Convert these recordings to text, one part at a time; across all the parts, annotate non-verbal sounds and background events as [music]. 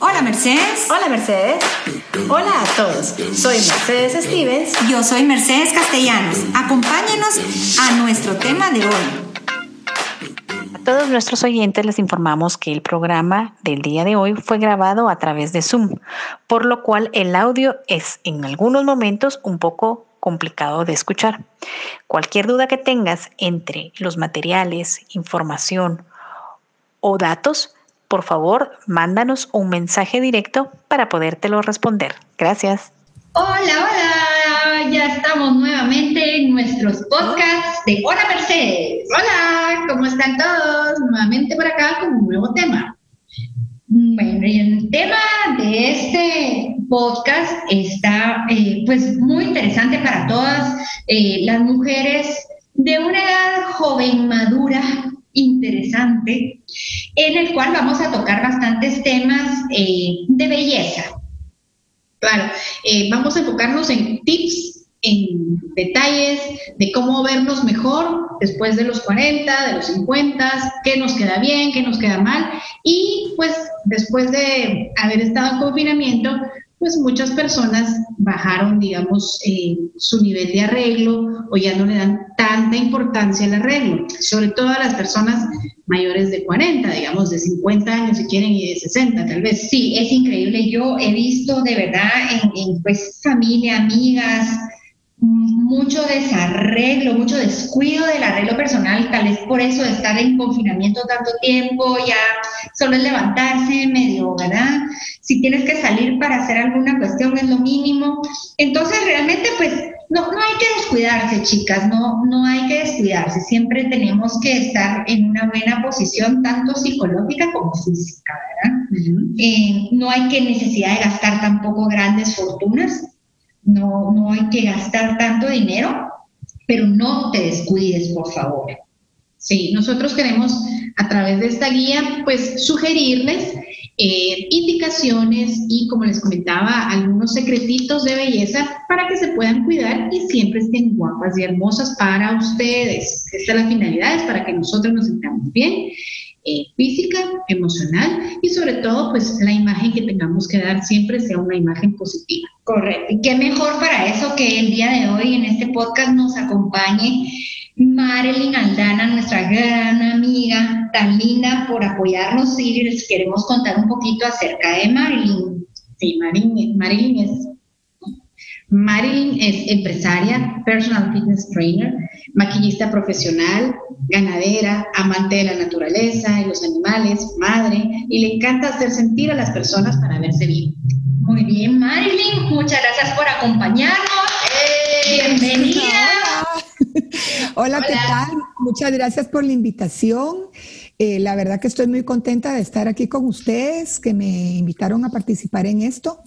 Hola Mercedes. Hola Mercedes. Hola a todos. Soy Mercedes Stevens. Yo soy Mercedes Castellanos. Acompáñenos a nuestro tema de hoy. A todos nuestros oyentes les informamos que el programa del día de hoy fue grabado a través de Zoom, por lo cual el audio es en algunos momentos un poco complicado de escuchar. Cualquier duda que tengas entre los materiales, información o datos, por favor, mándanos un mensaje directo para podértelo responder. Gracias. Hola, hola, ya estamos nuevamente en nuestros podcasts de Hola Mercedes. Hola, ¿cómo están todos? Nuevamente por acá con un nuevo tema. Bueno, y el tema de este podcast está eh, pues muy interesante para todas eh, las mujeres de una edad joven, madura, interesante, en el cual vamos a tocar bastantes temas eh, de belleza. Claro, eh, vamos a enfocarnos en tips, en detalles de cómo vernos mejor después de los 40, de los 50, qué nos queda bien, qué nos queda mal. Y pues después de haber estado en confinamiento, pues muchas personas bajaron, digamos, eh, su nivel de arreglo o ya no le dan tanta importancia al arreglo, sobre todo a las personas mayores de 40, digamos, de 50 años si quieren y de 60 tal vez. Sí, es increíble. Yo he visto de verdad en, en pues familia, amigas, mucho desarreglo, mucho descuido del arreglo personal, tal vez por eso de estar en confinamiento tanto tiempo, ya solo es levantarse medio, ¿verdad? Si tienes que salir para hacer alguna cuestión es lo mínimo. Entonces realmente pues no, no hay que descuidarse, chicas, no, no hay que descuidarse. Siempre tenemos que estar en una buena posición, tanto psicológica como física, ¿verdad? Eh, no hay que necesidad de gastar tampoco grandes fortunas no, no hay que gastar tanto dinero, pero no te descuides, por favor. Sí, nosotros queremos a través de esta guía, pues sugerirles eh, indicaciones y, como les comentaba, algunos secretitos de belleza para que se puedan cuidar y siempre estén guapas y hermosas para ustedes. Esta es la finalidad, es para que nosotros nos sintamos bien eh, física, emocional y sobre todo pues la imagen que tengamos que dar siempre sea una imagen positiva. Correcto. Y qué mejor para eso que el día de hoy en este podcast nos acompañe Marilyn Aldana, nuestra gran amiga, tan linda por apoyarnos y les queremos contar un poquito acerca de Marilyn. Sí, Marilyn, Marilyn es Marilyn es empresaria, personal fitness trainer, maquillista profesional, ganadera, amante de la naturaleza y los animales, madre, y le encanta hacer sentir a las personas para verse bien. Muy bien, Marilyn, muchas gracias por acompañarnos. ¡Eh! Bienvenida. Hola. ¿qué tal? Muchas gracias por la invitación. Eh, la verdad que estoy muy contenta de estar aquí con ustedes, que me invitaron a participar en esto.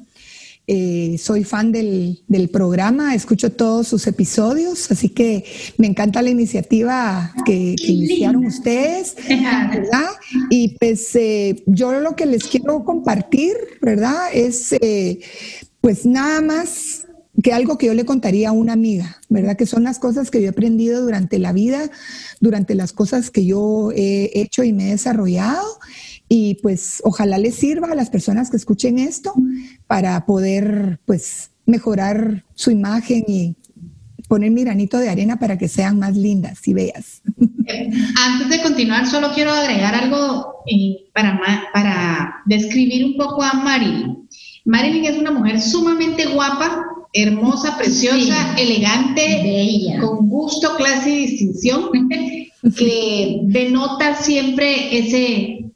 Eh, soy fan del, programa, escucho todos sus episodios, así que me encanta la iniciativa que, iniciaron ustedes, [laughs] ¿verdad? Y pues eh, yo lo que les quiero compartir, ¿verdad? Es eh, pues nada más que algo que yo le contaría a una amiga, ¿verdad? Que son las cosas que yo he aprendido durante la vida, durante las cosas que yo he hecho y me he desarrollado y pues ojalá les sirva a las personas que escuchen esto para poder pues mejorar su imagen y poner mi granito de arena para que sean más lindas y bellas. [laughs] Antes de continuar, solo quiero agregar algo eh, para, para describir un poco a Marilyn. Marilyn es una mujer sumamente guapa, hermosa, preciosa, elegante, bella, con gusto, clase y distinción, [laughs] que denota siempre ese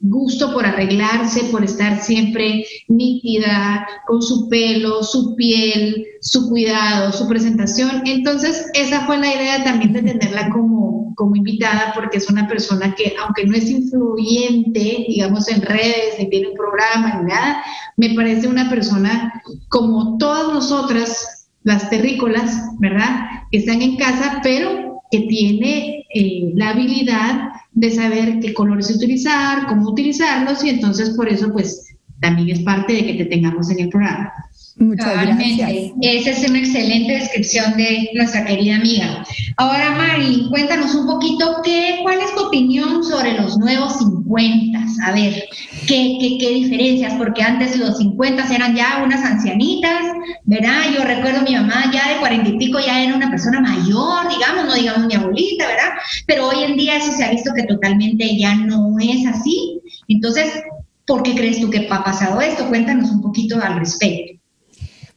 gusto por arreglarse, por estar siempre nítida, con su pelo, su piel, su cuidado, su presentación. Entonces, esa fue la idea también de tenerla como, como invitada, porque es una persona que, aunque no es influyente, digamos, en redes, ni tiene un programa, ni nada, me parece una persona como todas nosotras, las terrícolas, ¿verdad? Que están en casa, pero que tiene eh, la habilidad de saber qué colores utilizar, cómo utilizarlos y entonces por eso pues también es parte de que te tengamos en el programa. Muchas gracias. Esa es una excelente descripción de nuestra querida amiga. Ahora, Mari, cuéntanos un poquito qué, cuál es tu opinión sobre los nuevos 50. A ver, ¿qué, qué, qué diferencias? Porque antes los 50 eran ya unas ancianitas, ¿verdad? Yo recuerdo a mi mamá ya de cuarenta y pico ya era una persona mayor, digamos, no digamos mi abuelita, ¿verdad? Pero hoy en día eso se ha visto que totalmente ya no es así. Entonces, ¿por qué crees tú que ha pasado esto? Cuéntanos un poquito al respecto.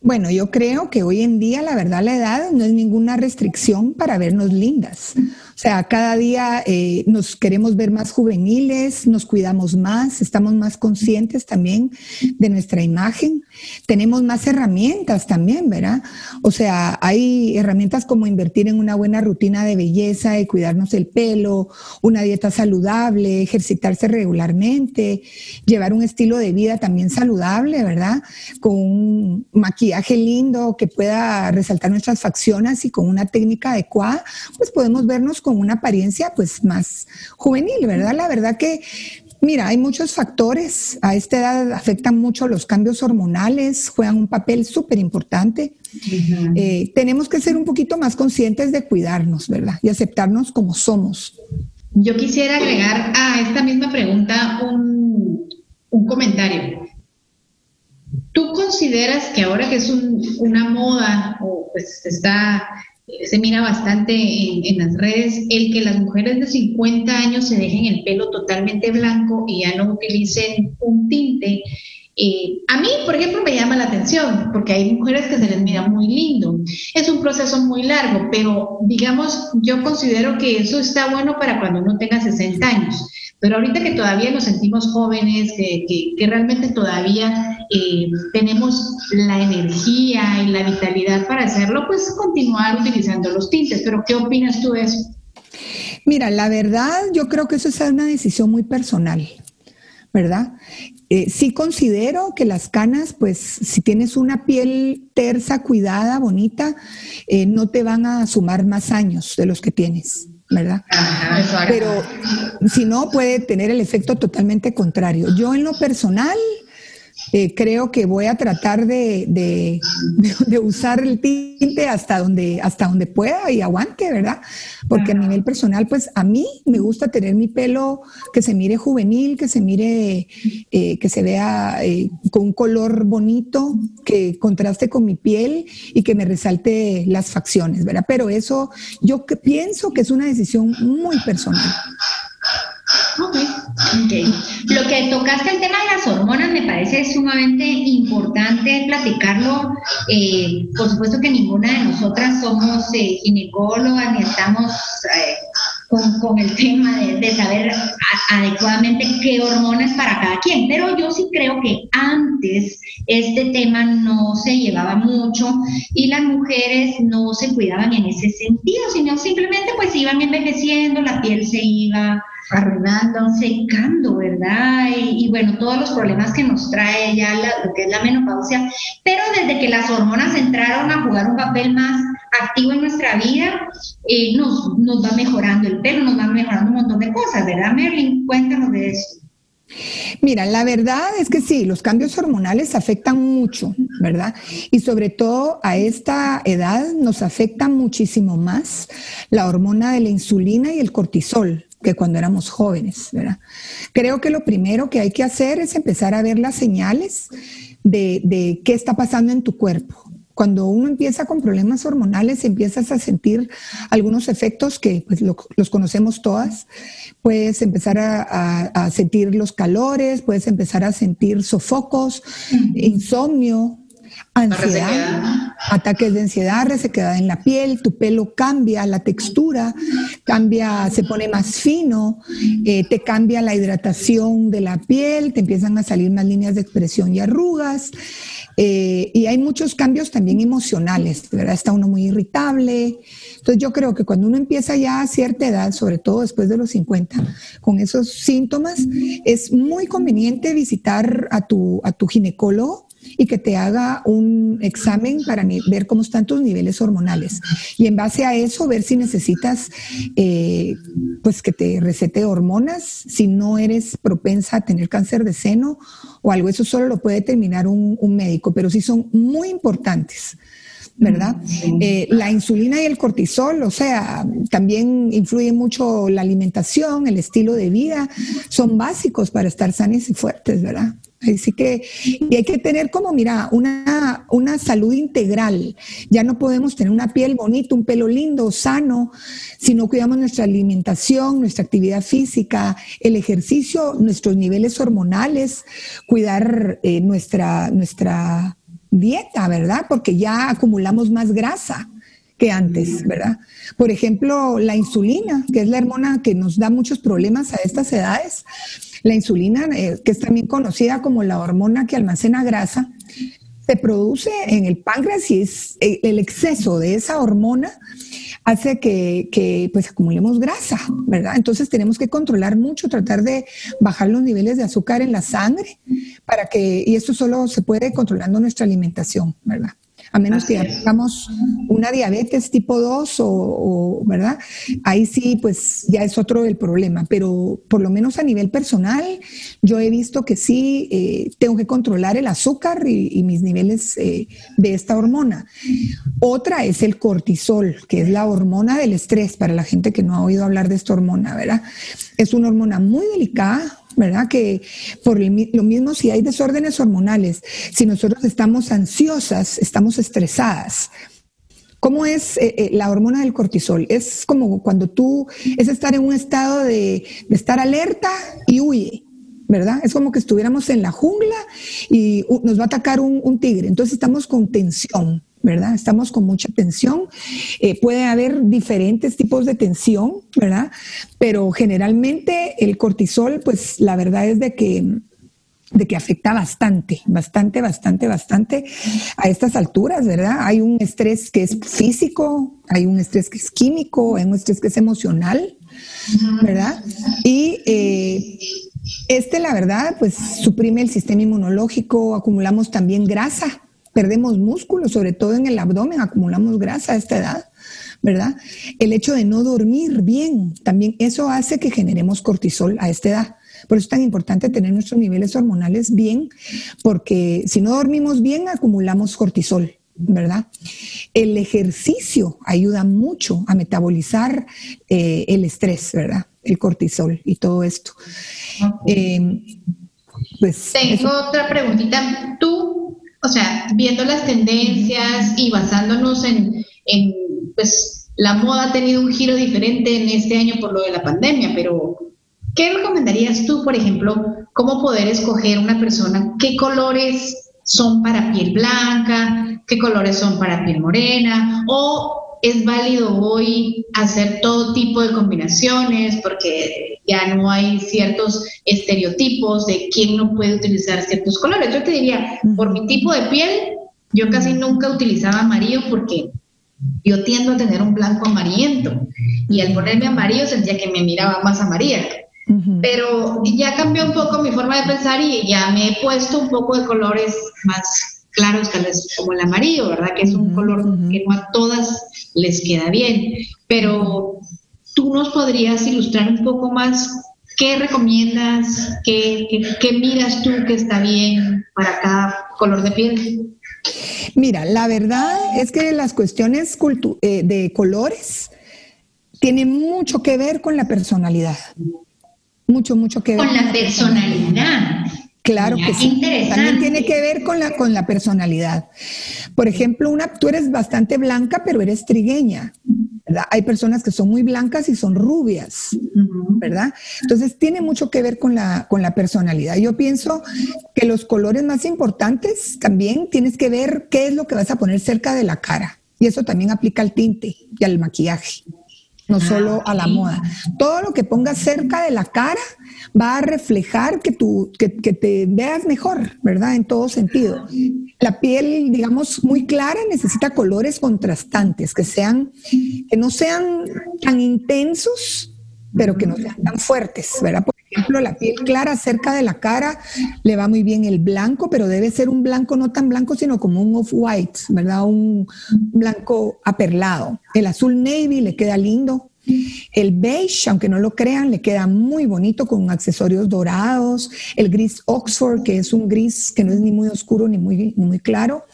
Bueno, yo creo que hoy en día, la verdad, la edad no es ninguna restricción para vernos lindas. O sea, cada día eh, nos queremos ver más juveniles, nos cuidamos más, estamos más conscientes también de nuestra imagen. Tenemos más herramientas también, ¿verdad? O sea, hay herramientas como invertir en una buena rutina de belleza y cuidarnos el pelo, una dieta saludable, ejercitarse regularmente, llevar un estilo de vida también saludable, ¿verdad? Con un maquillaje lindo que pueda resaltar nuestras facciones y con una técnica adecuada, pues podemos vernos con una apariencia pues más juvenil, ¿verdad? La verdad que Mira, hay muchos factores. A esta edad afectan mucho los cambios hormonales, juegan un papel súper importante. Eh, tenemos que ser un poquito más conscientes de cuidarnos, ¿verdad? Y aceptarnos como somos. Yo quisiera agregar a esta misma pregunta un, un comentario. ¿Tú consideras que ahora que es una moda o pues está se mira bastante en, las redes el que las mujeres de 50 años se dejen el pelo totalmente blanco y ya no utilicen un tinte. Eh, a mí, por ejemplo, me llama la atención porque hay mujeres que se les mira muy lindo. Es un proceso muy largo, pero digamos, yo considero que eso está bueno para cuando uno tenga 60 años. Pero ahorita que todavía nos sentimos jóvenes, que, realmente todavía eh, tenemos la energía y la vitalidad para hacerlo, pues continuar utilizando los tintes. Pero ¿qué opinas tú de eso? Mira, la verdad, yo creo que eso es una decisión muy personal, ¿verdad? Eh, sí considero que las canas, pues si tienes una piel tersa, cuidada, bonita, eh, no te van a sumar más años de los que tienes. ¿Verdad? Pero si no, puede tener el efecto totalmente contrario. Yo en lo personal eh, creo que voy a tratar de, de, usar el tinte hasta donde, hasta donde pueda y aguante, ¿verdad? Porque a nivel personal, pues a mí me gusta tener mi pelo que se mire juvenil, que se mire, eh, que se vea eh, con un color bonito, que contraste con mi piel y que me resalte las facciones, ¿verdad? Pero eso yo pienso que es una decisión muy personal. Okay. Lo que tocaste el tema de las hormonas me parece sumamente importante platicarlo. Eh, por supuesto que ninguna de nosotras somos eh, ginecólogas ni estamos eh, con, el tema de, saber adecuadamente qué hormonas para cada quien, pero yo sí creo que antes este tema no se llevaba mucho y las mujeres no se cuidaban en ese sentido, sino simplemente pues iban envejeciendo, la piel se iba arruinando, secando, ¿verdad? Y, bueno, todos los problemas que nos trae ya lo que es la menopausia, pero desde que las hormonas entraron a jugar un papel más activo en nuestra vida, eh, nos, nos va mejorando el pelo, nos va mejorando un montón de cosas, ¿verdad, Merlin? Cuéntanos de eso. Mira, la verdad es que sí, los cambios hormonales afectan mucho, ¿verdad? Y sobre todo a esta edad nos afecta muchísimo más la hormona de la insulina y el cortisol, que cuando éramos jóvenes, ¿verdad? Creo que lo primero que hay que hacer es empezar a ver las señales de, qué está pasando en tu cuerpo. Cuando uno empieza con problemas hormonales, empiezas a sentir algunos efectos que pues, los conocemos todas. Puedes empezar a, sentir los calores, puedes empezar a sentir sofocos, insomnio, ansiedad, ataques de ansiedad, resequedad en la piel, tu pelo cambia, la textura cambia, se pone más fino, eh, te cambia la hidratación de la piel, te empiezan a salir más líneas de expresión y arrugas. Eh, y hay muchos cambios también emocionales, ¿verdad? Está uno muy irritable. Entonces yo creo que cuando uno empieza ya a cierta edad, sobre todo después de los 50, con esos síntomas, es muy conveniente visitar a tu, a tu ginecólogo y que te haga un examen para ver cómo están tus niveles hormonales. Y en base a eso, ver si necesitas, eh, pues que te recete hormonas, si no eres propensa a tener cáncer de seno o algo. Eso solo lo puede determinar un, un médico, pero sí son muy importantes. ¿Verdad? Eh, la insulina y el cortisol, o sea, también influye mucho la alimentación, el estilo de vida, son básicos para estar sanos y fuertes, ¿verdad? Así que y hay que tener como, mira, una, una salud integral. Ya no podemos tener una piel bonita, un pelo lindo, sano, si no cuidamos nuestra alimentación, nuestra actividad física, el ejercicio, nuestros niveles hormonales, cuidar eh, nuestra, nuestra dieta, ¿verdad? Porque ya acumulamos más grasa que antes, ¿verdad? Por ejemplo, la insulina, que es la hormona que nos da muchos problemas a estas edades. La insulina, eh, que es también conocida como la hormona que almacena grasa, se produce en el páncreas y es eh, el exceso de esa hormona hace que, pues acumulemos grasa, ¿verdad? Entonces tenemos que controlar mucho, tratar de bajar los niveles de azúcar en la sangre para que, y esto solo se puede controlando nuestra alimentación, ¿verdad? A menos que tengamos una diabetes tipo 2 o, ¿verdad? Ahí sí, pues ya es otro el problema, pero por lo menos a nivel personal, yo he visto que sí eh, tengo que controlar el azúcar y, mis niveles eh, de esta hormona. Otra es el cortisol, que es la hormona del estrés, para la gente que no ha oído hablar de esta hormona, ¿verdad? Es una hormona muy delicada, ¿verdad? Que por lo mismo si hay desórdenes hormonales, si nosotros estamos ansiosas, estamos estresadas. ¿Cómo es eh, eh, la hormona del cortisol? Es como cuando tú, es estar en un estado de, estar alerta y huye, ¿verdad? Es como que estuviéramos en la jungla y nos va a atacar un tigre, entonces estamos con tensión. ¿Verdad? Estamos con mucha tensión. Eh, puede haber diferentes tipos de tensión, ¿verdad? Pero generalmente el cortisol, pues la verdad es de que de que afecta bastante, bastante, bastante, bastante a estas alturas, ¿verdad? Hay un estrés que es físico, hay un estrés que es químico, hay un estrés que es emocional, ¿verdad? Y eh, este, la verdad, pues suprime el sistema inmunológico, acumulamos también grasa, perdemos músculo, sobre todo en el abdomen, acumulamos grasa a esta edad, ¿verdad? El hecho de no dormir bien, también eso hace que generemos cortisol a esta edad. Por eso es tan importante tener nuestros niveles hormonales bien, porque si no dormimos bien, acumulamos cortisol, ¿verdad? El ejercicio ayuda mucho a metabolizar eh, el estrés, ¿verdad? El cortisol y todo esto. Eh, pues, Tengo otra preguntita. ¿Tú o sea, viendo las tendencias y basándonos en, pues, la moda ha tenido un giro diferente en este año por lo de la pandemia, pero ¿qué recomendarías tú, por ejemplo, cómo poder escoger una persona? ¿Qué colores son para piel blanca? ¿Qué colores son para piel morena? ¿O es válido hoy hacer todo tipo de combinaciones porque ya no hay ciertos estereotipos de quién no puede utilizar ciertos colores. Yo te diría, por mi tipo de piel, yo casi nunca utilizaba amarillo porque yo tiendo a tener un blanco amarillento y al ponerme amarillo sentía que me miraba más amarilla. Pero ya cambió un poco mi forma de pensar y ya me he puesto un poco de colores más claros, tal vez como el amarillo, ¿verdad? Que es un color que no a todas les queda bien. Pero tú nos podrías ilustrar un poco más qué recomiendas, qué, miras tú que está bien para cada color de piel. Mira, la verdad es que las cuestiones eh, de colores tienen mucho que ver con la personalidad. Mucho, mucho que ver. Con la personalidad. Claro que sí. También tiene que ver con la, con la personalidad. Por ejemplo, una, tú eres bastante blanca, pero eres trigueña. ¿Verdad? Hay personas que son muy blancas y son rubias, ¿verdad? Entonces tiene mucho que ver con la, con la personalidad. Yo pienso que los colores más importantes también tienes que ver qué es lo que vas a poner cerca de la cara. Y eso también aplica al tinte y al maquillaje no ah, solo a la moda. Todo lo que pongas cerca de la cara va a reflejar que, tú, que, te veas mejor, ¿verdad? En todo sentido. La piel, digamos, muy clara necesita colores contrastantes, que sean, que no sean tan intensos, pero que no sean tan fuertes, ¿verdad? Por ejemplo, la piel clara cerca de la cara le va muy bien el blanco, pero debe ser un blanco no tan blanco, sino como un off-white, ¿verdad? Un blanco aperlado. El azul navy le queda lindo. El beige, aunque no lo crean, le queda muy bonito con accesorios dorados. El gris Oxford, que es un gris que no es ni muy oscuro ni muy, muy claro.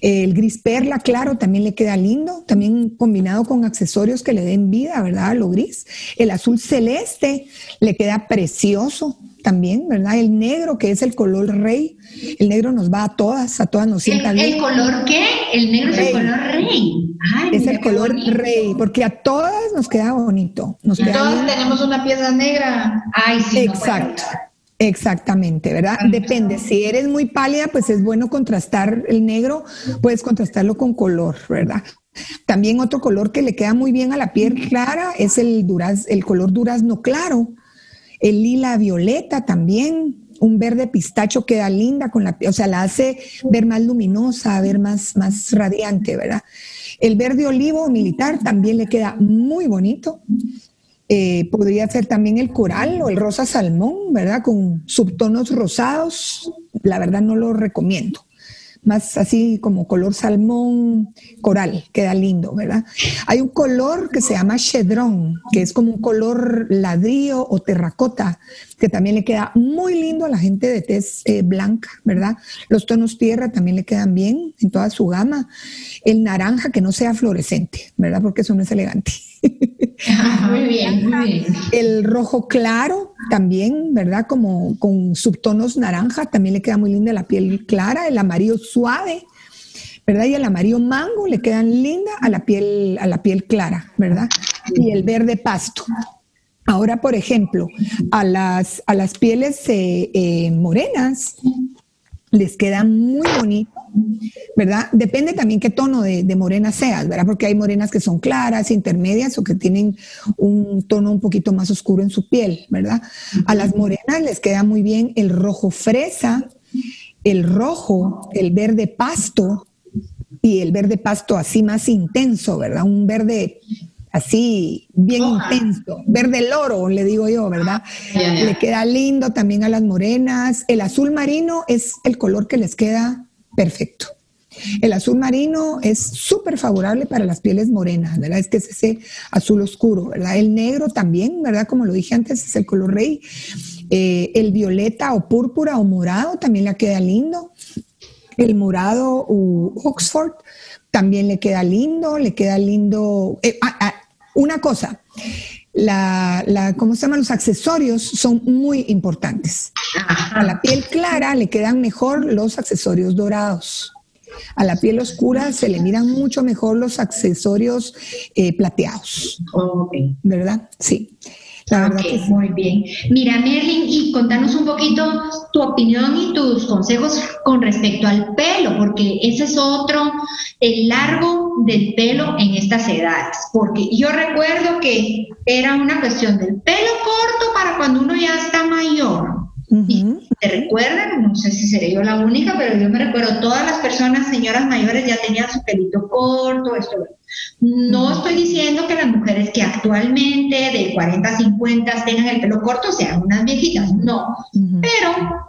El gris perla, claro, también le queda lindo. También combinado con accesorios que le den vida, ¿verdad? Lo gris. El azul celeste le queda precioso también, ¿verdad? El negro, que es el color rey, el negro nos va a todas, a todas nos sienta ¿El, bien. ¿El color qué? El negro es el color rey. es el color rey, porque a todas nos queda bonito. Nos todas tenemos una pieza negra. Ay, sí. Exacto. Exactamente, ¿verdad? Depende. Si eres muy pálida, pues es bueno contrastar el negro, puedes contrastarlo con color, ¿verdad? También otro color que le queda muy bien a la piel clara es el, duraz, el color durazno claro el lila violeta también, un verde pistacho queda linda con la, o sea, la hace ver más luminosa, ver más, más radiante, ¿verdad? El verde olivo militar también le queda muy bonito. Eh, podría ser también el coral o el rosa salmón, ¿verdad? Con subtonos rosados. La verdad no lo recomiendo más así como color salmón coral, queda lindo, ¿verdad? Hay un color que se llama chedrón, que es como un color ladrillo o terracota, que también le queda muy lindo a la gente de tez eh, blanca, ¿verdad? Los tonos tierra también le quedan bien en toda su gama. El naranja que no sea fluorescente, ¿verdad? Porque eso no es elegante. muy bien, muy bien. El rojo claro también, ¿verdad? Como con subtonos naranja, también le queda muy linda la piel clara. El amarillo suave, ¿verdad? Y el amarillo mango le quedan linda a la piel, a la piel clara, ¿verdad? Y el verde pasto. Ahora, por ejemplo, a las, a las pieles eh, eh, morenas les queda muy bonito, ¿verdad? Depende también qué tono de, morena seas, ¿verdad? Porque hay morenas que son claras, intermedias o que tienen un tono un poquito más oscuro en su piel, ¿verdad? A las morenas les queda muy bien el rojo fresa, el rojo, el verde pasto y el verde pasto así más intenso, ¿verdad? Un verde así bien intenso, verde loro, le digo yo, ¿verdad? Le queda lindo también a las morenas. El azul marino es el color que les queda perfecto. El azul marino es súper favorable para las pieles morenas, ¿verdad? Es que es ese azul oscuro, ¿verdad? El negro también, ¿verdad? Como lo dije antes, es el color rey. Eh, el violeta o púrpura o morado también le queda lindo. El morado o Oxford también le queda lindo, le queda lindo. Eh, ah, ah, una cosa, la, ¿cómo se llama? Los accesorios son muy importantes. A la piel clara le quedan mejor los accesorios dorados. A la piel oscura se le miran mucho mejor los accesorios eh, plateados. ¿Verdad? Sí. La verdad que Muy bien. Mira, Merlin, y contanos un poquito tu opinión y tus consejos con respecto al pelo, porque ese es otro, el largo del pelo en estas edades. Porque yo recuerdo que era una cuestión del pelo corto para cuando uno ya está mayor. Y te recuerdan, no sé si seré yo la única, pero yo me recuerdo, todas las personas, señoras mayores, ya tenían su pelito corto, esto. No estoy diciendo que las mujeres que actualmente de 40 a 50 tengan el pelo corto sean unas viejitas, no. Pero,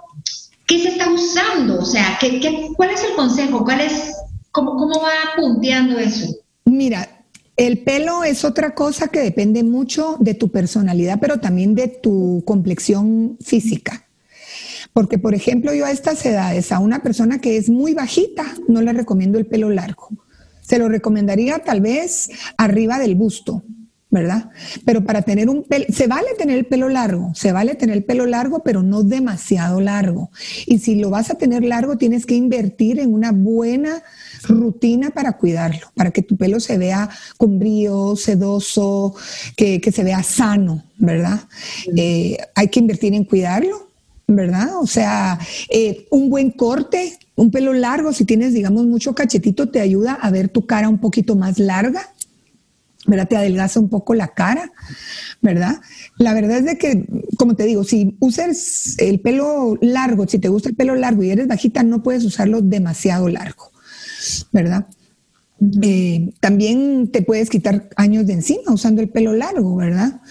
¿qué se está usando? O sea, ¿qué, qué, cuál es el consejo? ¿Cuál es, cómo, ¿Cómo va punteando eso? Mira, el pelo es otra cosa que depende mucho de tu personalidad, pero también de tu complexión física. Porque, por ejemplo, yo a estas edades, a una persona que es muy bajita, no le recomiendo el pelo largo. Se lo recomendaría tal vez arriba del busto, ¿verdad? Pero para tener un pelo, se vale tener el pelo largo, se vale tener el pelo largo, pero no demasiado largo. Y si lo vas a tener largo, tienes que invertir en una buena rutina para cuidarlo, para que tu pelo se vea con brío, sedoso, que, se vea sano, ¿verdad? Eh, hay que invertir en cuidarlo ¿verdad? O sea, eh, un buen corte, un pelo largo, si tienes, digamos, mucho cachetito, te ayuda a ver tu cara un poquito más larga, ¿verdad? Te adelgaza un poco la cara, ¿verdad? La verdad es de que, como te digo, si usas el pelo largo, si te gusta el pelo largo y eres bajita, no puedes usarlo demasiado largo, ¿verdad? Eh, también te puedes quitar años de encima usando el pelo largo, ¿verdad?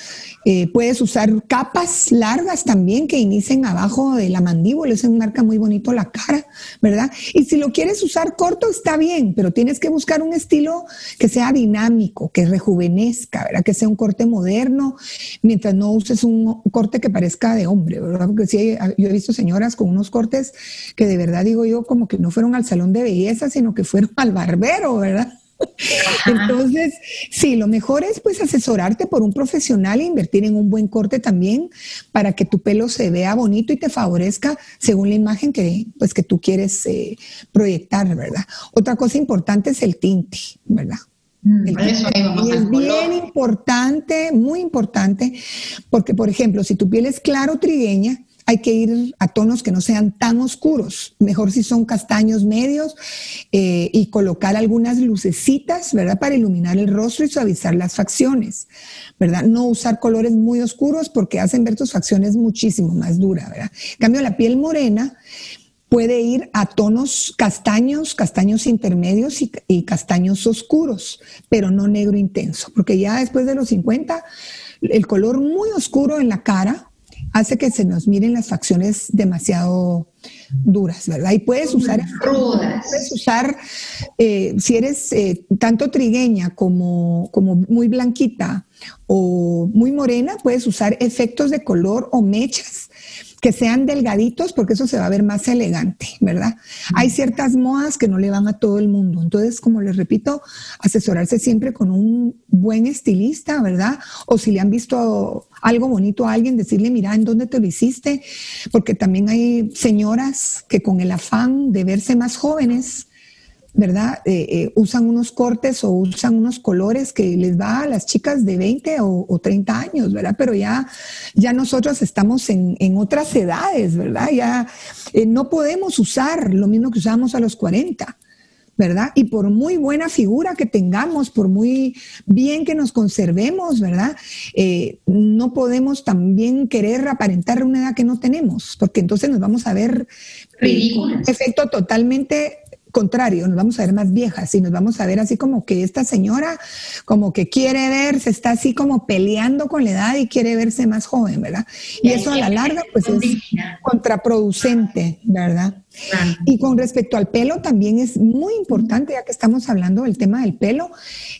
Eh, puedes usar capas largas también que inicien abajo de la mandíbula, eso marca muy bonito la cara, ¿verdad? Y si lo quieres usar corto, está bien, pero tienes que buscar un estilo que sea dinámico, que rejuvenezca, ¿verdad? Que sea un corte moderno, mientras no uses un corte que parezca de hombre, ¿verdad? Porque sí, yo he visto señoras con unos cortes que de verdad digo yo como que no fueron al salón de belleza, sino que fueron al barbero, ¿verdad? Entonces, sí, lo mejor es pues asesorarte por un profesional e invertir en un buen corte también para que tu pelo se vea bonito y te favorezca según la imagen que pues que tú quieres eh, proyectar, ¿verdad? Otra cosa importante es el tinte, ¿verdad? Mm, es bien importante, muy importante, porque por ejemplo, si tu piel es claro trigueña, hay que ir a tonos que no sean tan oscuros, mejor si son castaños medios eh, y colocar algunas lucecitas, ¿verdad? Para iluminar el rostro y suavizar las facciones, ¿verdad? No usar colores muy oscuros porque hacen ver tus facciones muchísimo más duras, ¿verdad? En cambio, la piel morena puede ir a tonos castaños, castaños intermedios y, y castaños oscuros, pero no negro intenso, porque ya después de los 50, el color muy oscuro en la cara, hace que se nos miren las facciones demasiado duras, ¿verdad? Y puedes usar, puedes usar, eh, si eres eh, tanto trigueña como, como muy blanquita o muy morena, puedes usar efectos de color o mechas que sean delgaditos porque eso se va a ver más elegante, ¿verdad? Hay ciertas modas que no le van a todo el mundo. Entonces, como les repito, asesorarse siempre con un buen estilista, ¿verdad? O si le han visto algo bonito a alguien, decirle, mira, ¿en dónde te lo hiciste? Porque también hay señoras que con el afán de verse más jóvenes, ¿verdad? Eh, eh, usan unos cortes o usan unos colores que les va a las chicas de 20 o, 30 años, ¿verdad? Pero ya, ya nosotros estamos en, otras edades, ¿verdad? Ya eh, no podemos usar lo mismo que usábamos a los 40. ¿verdad? Y por muy buena figura que tengamos, por muy bien que nos conservemos, ¿verdad? no podemos también querer aparentar una edad que no tenemos, porque entonces nos vamos a ver un efecto totalmente contrario, nos vamos a ver más viejas y nos vamos a ver así como que esta señora como que quiere verse, está así como peleando con la edad y quiere verse más joven, ¿verdad? Y eso a la larga pues es contraproducente, ¿verdad? Y con respecto al pelo, también es muy importante, ya que estamos hablando del tema del pelo,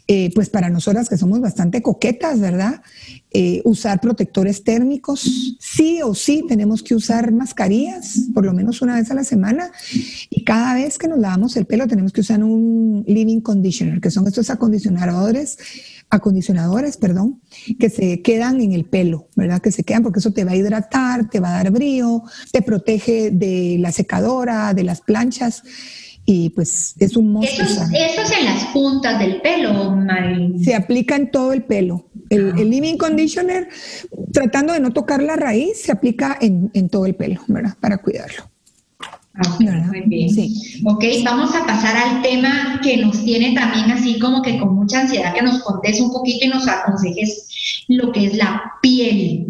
eh, pues para nosotras que somos bastante coquetas, ¿verdad? Eh, usar protectores térmicos, sí o sí tenemos que usar mascarillas, por lo menos una vez a la semana, y cada vez que nos lavamos el pelo tenemos que usar un living conditioner, que son estos acondicionadores acondicionadores, perdón, que se quedan en el pelo, ¿verdad? Que se quedan porque eso te va a hidratar, te va a dar brillo, te protege de la secadora, de las planchas y pues es un monstruo. Eso, es en las puntas del pelo, Marilyn. Se aplica en todo el pelo. El, living conditioner, tratando de no tocar la raíz, se aplica en, en todo el pelo, ¿verdad? Para cuidarlo. Muy bien. Sí. Ok, vamos a pasar al tema que nos tiene también así como que con mucha ansiedad, que nos contes un poquito y nos aconsejes lo que es la piel.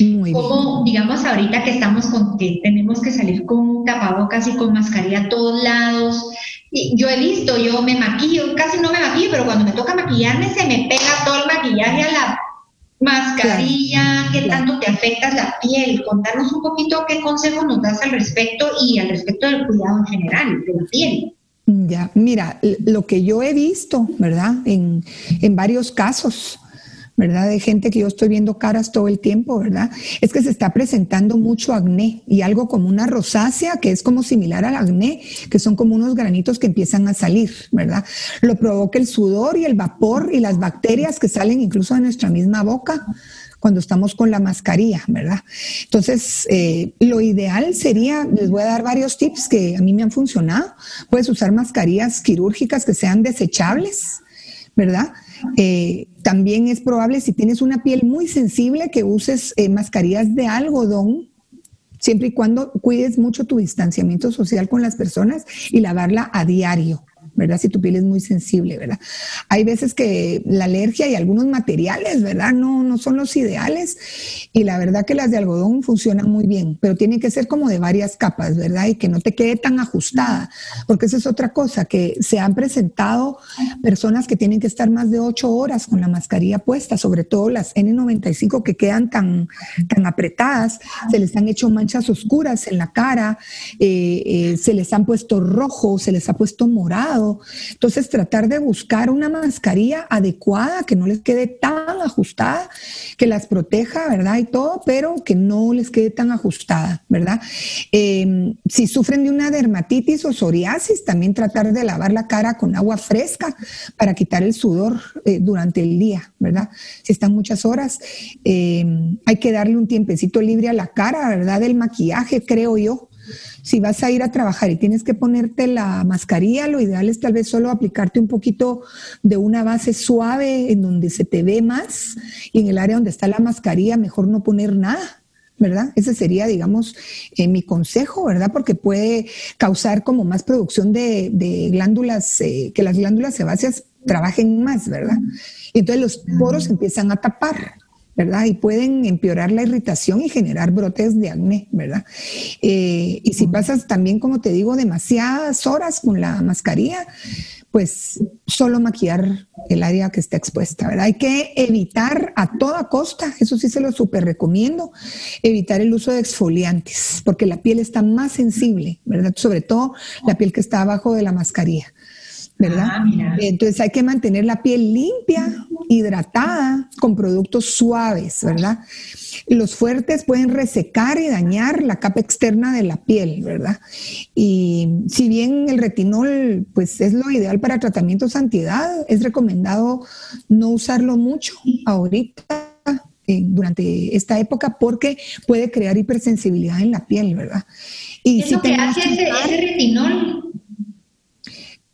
Muy como, digamos, ahorita que estamos con que tenemos que salir con tapabocas y con mascarilla a todos lados. Y yo he visto, yo me maquillo, casi no me maquillo, pero cuando me toca maquillarme se me pega todo el maquillaje a la mascarilla, qué tanto te afectas la piel. Contarnos un poquito qué consejo nos das al respecto y al respecto del cuidado en general de la piel. Ya, mira, lo que yo he visto, ¿verdad? En, en varios casos, ¿verdad? De gente que yo estoy viendo caras todo el tiempo, ¿verdad? Es que se está presentando mucho acné y algo como una rosácea que es como similar al acné, que son como unos granitos que empiezan a salir, ¿verdad? Lo provoca el sudor y el vapor y las bacterias que salen incluso de nuestra misma boca cuando estamos con la mascarilla, ¿verdad? Entonces, eh, lo ideal sería, les voy a dar varios tips que a mí me han funcionado. Puedes usar mascarillas quirúrgicas que sean desechables, ¿verdad? Eh, también es probable si tienes una piel muy sensible que uses eh, mascarillas de algodón, siempre y cuando cuides mucho tu distanciamiento social con las personas y lavarla a diario. ¿Verdad? Si tu piel es muy sensible, ¿verdad? Hay veces que la alergia y algunos materiales, ¿verdad? No, no son los ideales y la verdad que las de algodón funcionan muy bien, pero tienen que ser como de varias capas, ¿verdad? Y que no te quede tan ajustada, porque esa es otra cosa, que se han presentado personas que tienen que estar más de ocho horas con la mascarilla puesta, sobre todo las N95 que quedan tan, tan apretadas, se les han hecho manchas oscuras en la cara, eh, eh, se les han puesto rojo, se les ha puesto morado. Entonces, tratar de buscar una mascarilla adecuada, que no les quede tan ajustada, que las proteja, ¿verdad? Y todo, pero que no les quede tan ajustada, ¿verdad? Em, si sufren de una dermatitis o psoriasis, también tratar de lavar la cara con agua fresca para quitar el sudor eh, durante el día, ¿verdad? Si están muchas horas, em, hay que darle un tiempecito libre a la cara, ¿verdad? Del maquillaje, creo yo si vas a ir a trabajar y tienes que ponerte la mascarilla, lo ideal es tal vez solo aplicarte un poquito de una base suave en donde se te ve más y en el área donde está la mascarilla mejor no poner nada. ¿verdad? Ese sería, digamos, eh, mi consejo, ¿verdad? Porque puede causar como más producción de, glándulas, eh, que las glándulas sebáceas trabajen más, ¿verdad? Entonces los poros empiezan a tapar. ¿Verdad? Y pueden empeorar la irritación y generar brotes de acné, ¿verdad? Eh, y si pasas también, como te digo, demasiadas horas con la mascarilla, pues solo maquillar el área que está expuesta, ¿verdad? Hay que evitar a toda costa, eso sí se lo súper recomiendo, evitar el uso de exfoliantes, porque la piel está más sensible, ¿verdad? Sobre todo la piel que está abajo de la mascarilla. ¿verdad? Ah, Entonces hay que mantener la piel limpia, hidratada, con productos suaves, ¿verdad? Los fuertes pueden resecar y dañar la capa externa de la piel, ¿verdad? Y si bien el retinol, pues es lo ideal para tratamientos antiedad, es recomendado no usarlo mucho ahorita eh, durante esta época porque puede crear hipersensibilidad en la piel, ¿verdad? Y ¿Qué es lo que hace ese retinol?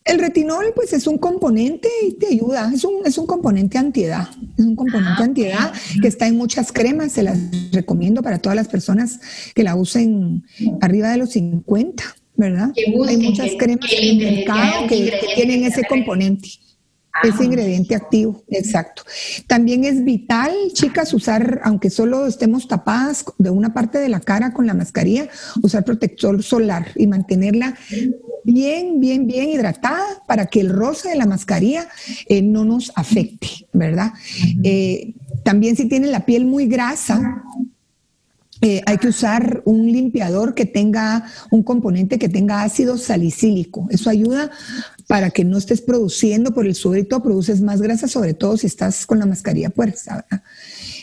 El retinol, pues, es un componente y te ayuda, es un, es un componente antiedad, es un componente ah, antiedad que está en muchas cremas, se las recomiendo para todas las personas que la usen arriba de los 50, ¿verdad? Hay muchas cremas en el mercado que tienen ese componente. Ese ingrediente activo, exacto. También es vital, chicas, usar, aunque solo estemos tapadas de una parte de la cara con la mascarilla, usar protector solar y mantenerla bien, bien, bien hidratada para que el roce de la mascarilla eh, no nos afecte, ¿verdad? Eh, también si tiene la piel muy grasa, eh, hay que usar un limpiador que tenga un componente que tenga ácido salicílico. Eso ayuda para que no estés produciendo por el sudor produces más grasa, sobre todo si estás con la mascarilla puesta.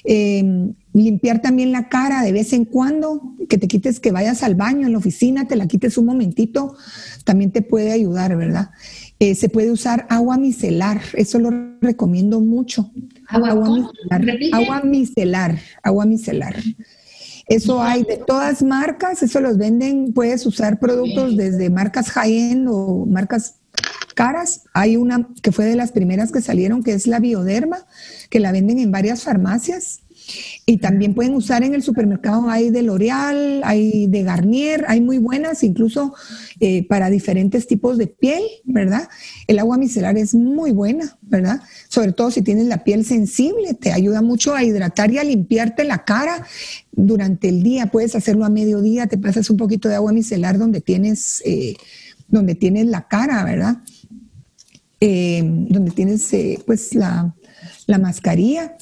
Eh, limpiar también la cara de vez en cuando, que te quites, que vayas al baño en la oficina, te la quites un momentito, también te puede ayudar, ¿verdad? Eh, se puede usar agua micelar, eso lo recomiendo mucho. Agua, micelar, agua micelar, agua micelar. Eso hay de todas marcas, eso los venden, puedes usar productos desde marcas high-end o marcas caras. Hay una que fue de las primeras que salieron, que es la Bioderma, que la venden en varias farmacias. Y también pueden usar en el supermercado, hay de L'Oreal, hay de Garnier, hay muy buenas, incluso eh, para diferentes tipos de piel, ¿verdad? El agua micelar es muy buena, ¿verdad? Sobre todo si tienes la piel sensible, te ayuda mucho a hidratar y a limpiarte la cara durante el día. Puedes hacerlo a mediodía, te pasas un poquito de agua micelar donde tienes, eh, donde tienes la cara, ¿verdad? Eh, donde tienes pues la, la mascarilla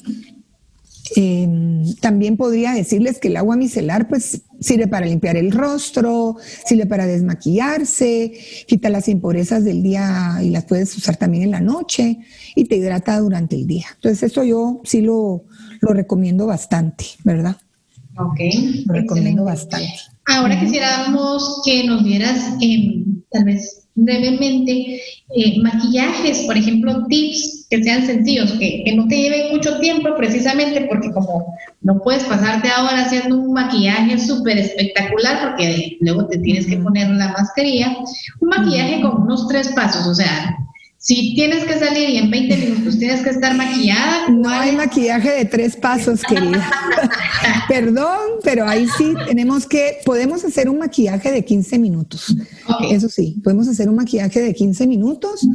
Em, también podría decirles que el agua micelar pues sirve para limpiar el rostro, sirve para desmaquillarse, quita las impurezas del día y las puedes usar también en la noche y te hidrata durante el día. Entonces eso yo sí lo, lo recomiendo bastante, ¿verdad? Ok. Lo recomiendo bastante. Ahora quisiéramos que nos dieras em, tal vez brevemente eh, maquillajes, por ejemplo, tips que sean sencillos, que, que, no te lleven mucho tiempo precisamente porque como no puedes pasarte ahora haciendo un maquillaje súper espectacular porque luego te tienes que poner la mascarilla, un maquillaje con unos tres pasos, o sea, si tienes que salir y en 20 minutos tienes que estar maquillada. No hay maquillaje de tres pasos, querida. [laughs] Perdón, pero ahí sí tenemos que, podemos hacer un maquillaje de 15 minutos. Eso sí, podemos hacer un maquillaje de 15 minutos,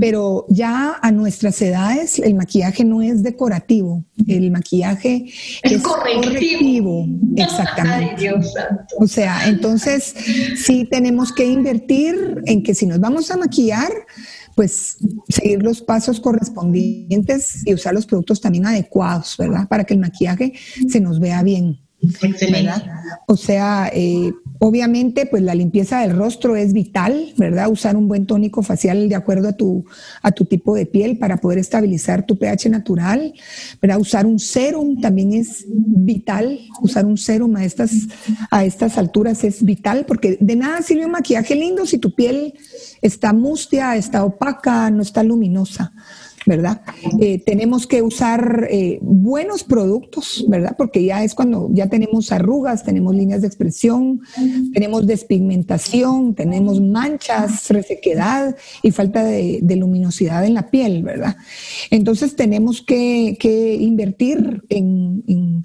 pero ya a nuestras edades el maquillaje no es decorativo, el maquillaje es, correctivo. Exactamente. o sea, entonces sí tenemos que invertir en que si nos vamos a maquillar, pues seguir los pasos correspondientes y usar los productos también adecuados, ¿verdad? Para que el maquillaje se nos vea bien. Excelente. O sea, eh, obviamente, pues la limpieza del rostro es vital, ¿verdad? Usar un buen tónico facial de acuerdo a tu, a tu tipo de piel para poder estabilizar tu pH natural, ¿verdad? Usar un serum también es vital. Usar un serum a estas, a estas alturas es vital porque de nada sirve un maquillaje lindo si tu piel está mustia, está opaca, no está luminosa. ¿Verdad? Eh, tenemos que usar eh, buenos productos, ¿verdad? Porque ya es cuando ya tenemos arrugas, tenemos líneas de expresión, tenemos despigmentación, tenemos manchas, resequedad y falta de, luminosidad en la piel, ¿verdad? Entonces tenemos que, invertir en,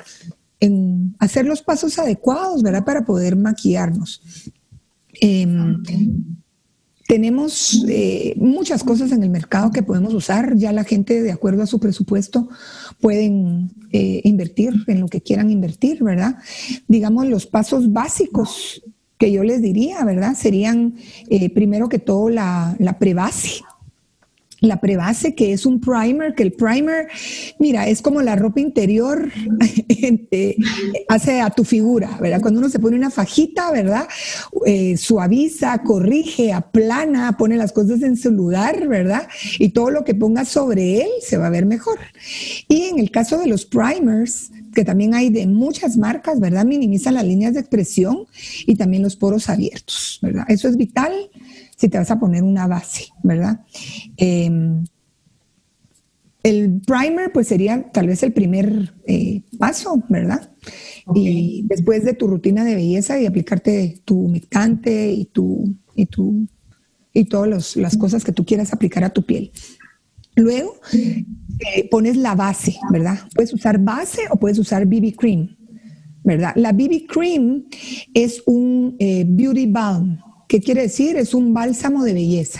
hacer los pasos adecuados, ¿verdad? Para poder maquillarnos. Em, tenemos eh, muchas cosas en el mercado que podemos usar. Ya la gente, de acuerdo a su presupuesto, pueden eh, invertir en lo que quieran invertir, ¿verdad? Digamos, los pasos básicos que yo les diría, ¿verdad? Serían, eh, primero que todo, la, la prebase la prebase, que es un primer, que el primer, mira, es como la ropa interior [laughs] hace a tu figura, ¿verdad? Cuando uno se pone una fajita, ¿verdad? Eh, suaviza, corrige, aplana, pone las cosas en su lugar, ¿verdad? Y todo lo que ponga sobre él se va a ver mejor. Y en el caso de los primers, que también hay de muchas marcas, ¿verdad? Minimizan las líneas de expresión y también los poros abiertos, ¿verdad? Eso es vital si te vas a poner una base, ¿verdad? Em, el primer, pues sería tal vez el primer eh, paso, ¿verdad? Y después de tu rutina de belleza y aplicarte tu humectante y tu, y tu, y todas las cosas que tú quieras aplicar a tu piel. Luego eh, pones la base, ¿verdad? Puedes usar base o puedes usar BB cream, ¿verdad? La BB cream es un eh, beauty balm, ¿Qué quiere decir? Es un bálsamo de belleza.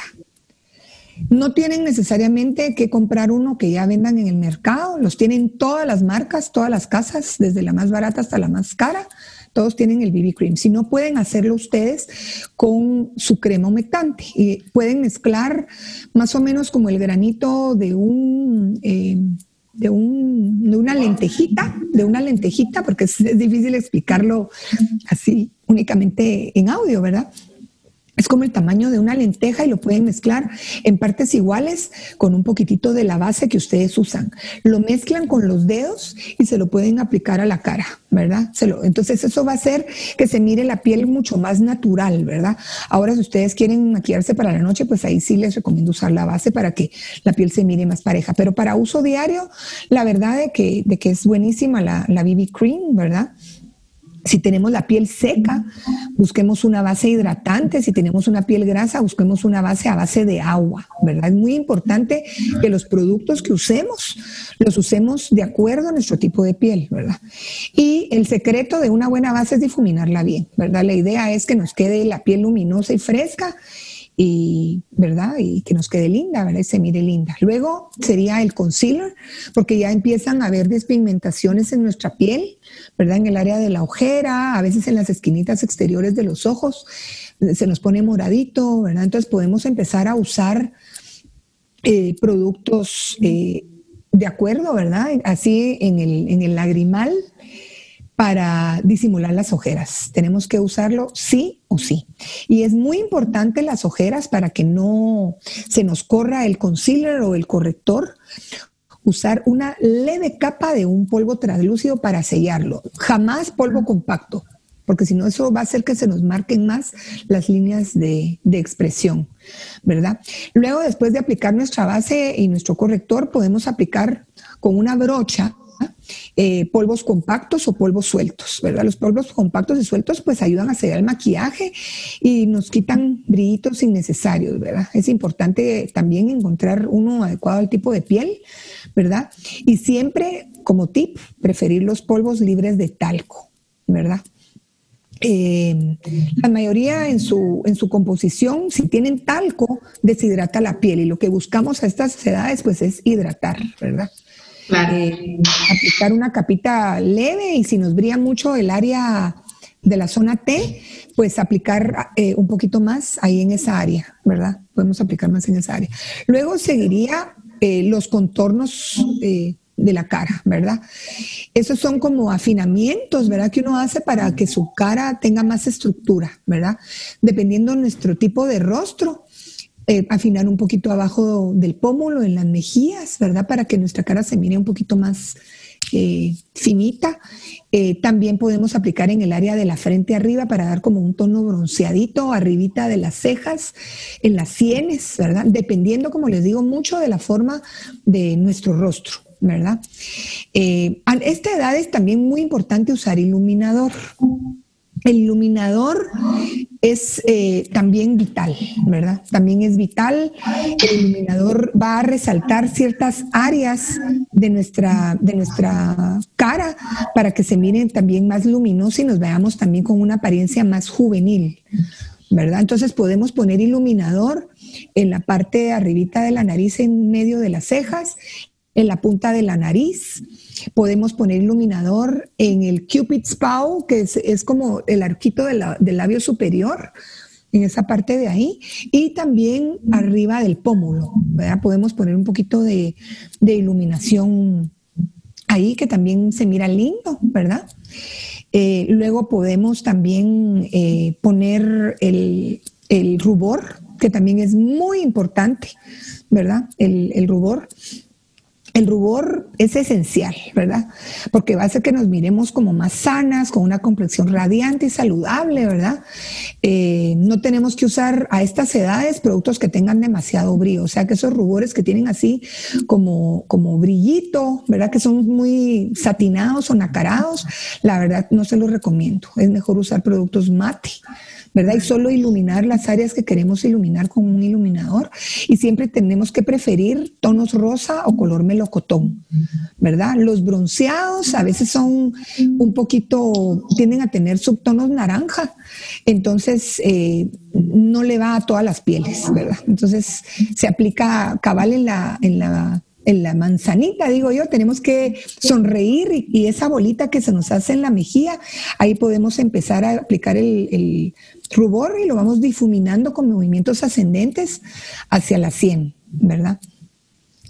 No tienen necesariamente que comprar uno que ya vendan en el mercado, los tienen todas las marcas, todas las casas, desde la más barata hasta la más cara, todos tienen el BB Cream. Si no pueden hacerlo ustedes con su crema humectante y pueden mezclar más o menos como el granito de un... Eh, de, un, de una lentejita, de una lentejita, porque es difícil explicarlo así únicamente en audio, ¿verdad? Es como el tamaño de una lenteja y lo pueden mezclar en partes iguales con un poquitito de la base que ustedes usan. Lo mezclan con los dedos y se lo pueden aplicar a la cara, ¿verdad? entonces eso va a hacer que se mire la piel mucho más natural, ¿verdad? Ahora si ustedes quieren maquillarse para la noche, pues ahí sí les recomiendo usar la base para que la piel se mire más pareja. Pero para uso diario, la verdad de que, de que es buenísima la, la BB Cream, ¿verdad? Si tenemos la piel seca, busquemos una base hidratante. Si tenemos una piel grasa, busquemos una base a base de agua, ¿verdad? Es muy importante que los productos que usemos los usemos de acuerdo a nuestro tipo de piel, ¿verdad? Y el secreto de una buena base es difuminarla bien, ¿verdad? La idea es que nos quede la piel luminosa y fresca y, ¿verdad? Y que nos quede linda, ¿verdad? Se mire linda. Luego sería el concealer, porque ya empiezan a haber despigmentaciones en nuestra piel, ¿verdad? En el área de la ojera, a veces en las esquinitas exteriores de los ojos, se nos pone moradito, ¿verdad? Entonces podemos empezar a usar eh, productos eh, de acuerdo, ¿verdad? Así en el, en el lagrimal para disimular las ojeras. Tenemos que usarlo sí o sí. Y es muy importante las ojeras para que no se nos corra el concealer o el corrector. Usar una leve capa de un polvo translúcido para sellarlo. Jamás polvo compacto, porque si no eso va a hacer que se nos marquen más las líneas de, de expresión, ¿verdad? Luego, después de aplicar nuestra base y nuestro corrector, podemos aplicar con una brocha eh, polvos compactos o polvos sueltos, ¿verdad? Los polvos compactos y sueltos pues ayudan a sellar el maquillaje y nos quitan brillitos innecesarios, ¿verdad? Es importante también encontrar uno adecuado al tipo de piel, ¿verdad? Y siempre, como tip, preferir los polvos libres de talco, ¿verdad? Eh, la mayoría en su, en su composición, si tienen talco, deshidrata la piel y lo que buscamos a estas edades pues es hidratar, ¿verdad? Eh, aplicar una capita leve y si nos brilla mucho el área de la zona T, pues aplicar eh, un poquito más ahí en esa área, ¿verdad? Podemos aplicar más en esa área. Luego seguiría los contornos de la cara, ¿verdad? Esos son como afinamientos, ¿verdad? Que uno hace para que su cara tenga más estructura, ¿verdad? Dependiendo de nuestro tipo de rostro, eh, afinar un poquito abajo del pómulo, en las mejillas, ¿verdad? Para que nuestra cara se mire un poquito más eh, finita. Eh, también podemos aplicar en el área de la frente arriba para dar como un tono bronceadito, arribita de las cejas, en las sienes, ¿verdad? Dependiendo, como les digo, mucho de la forma de nuestro rostro. ¿verdad? A esta edad es también muy importante usar iluminador. El iluminador es eh, también vital, ¿verdad? También es vital. El iluminador va a resaltar ciertas áreas de nuestra, de nuestra cara para que se miren también más luminosos y nos veamos también con una apariencia más juvenil, ¿verdad? Entonces podemos poner iluminador en la parte de arribita de la nariz en medio de las cejas en la punta de la nariz. Podemos poner iluminador en el Cupid's Bow, que es, como el arquito del labio superior, en esa parte de ahí. Y también arriba del pómulo, Podemos poner un poquito de, iluminación ahí, que también se mira lindo, ¿verdad? Eh, luego podemos también eh, poner el, rubor, que también es muy importante, ¿verdad? El, el rubor el rubor es esencial, ¿verdad? Porque va a hacer que nos miremos como más sanas, con una complexión radiante y saludable, ¿verdad? Eh, no tenemos que usar a estas edades productos que tengan demasiado brillo, o sea, que esos rubores que tienen así como, como brillito, ¿verdad? Que son muy satinados o nacarados, la verdad no se los recomiendo. Es mejor usar productos mate ¿verdad? Y solo iluminar las áreas que queremos iluminar con un iluminador. Y siempre tenemos que preferir tonos rosa o color melocotón, ¿verdad? Los bronceados a veces son un poquito, tienden a tener subtonos naranja, entonces eh, no le va a todas las pieles, ¿verdad? Entonces se aplica cabal en la, en la en la manzanita, digo yo, tenemos que sonreír y, esa bolita que se nos hace en la mejilla, ahí podemos empezar a aplicar el, rubor y lo vamos difuminando con movimientos ascendentes hacia la sien, ¿verdad?